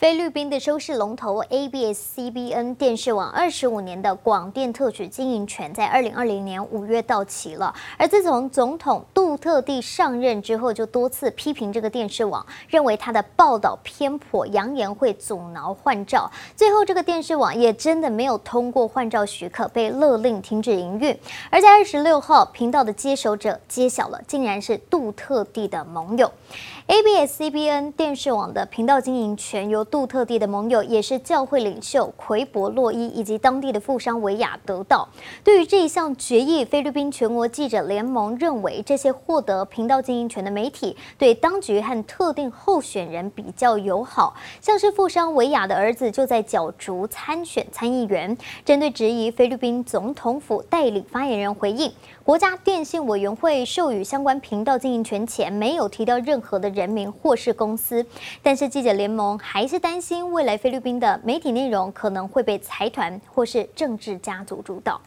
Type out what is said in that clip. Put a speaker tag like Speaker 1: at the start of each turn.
Speaker 1: 菲律宾的收视龙头 ABS-CBN 电视网二十五年的广电特许经营权在二零二零年五月到期了。而自从总统杜特地上任之后，就多次批评这个电视网，认为他的报道偏颇，扬言会阻挠换照。最后，这个电视网也真的没有通过换照许可，被勒令停止营运。而在二十六号，频道的接手者揭晓了，竟然是杜特地的盟友。ABS-CBN 电视网的频道经营权由杜特地的盟友，也是教会领袖奎博洛伊以及当地的富商维亚得到。对于这一项决议，菲律宾全国记者联盟认为，这些获得频道经营权的媒体对当局和特定候选人比较友好。像是富商维亚的儿子就在角逐参选参议员。针对质疑，菲律宾总统府代理发言人回应，国家电信委员会授予相关频道经营权前，没有提到任何的人。人民或是公司，但是记者联盟还是担心未来菲律宾的媒体内容可能会被财团或是政治家族主导。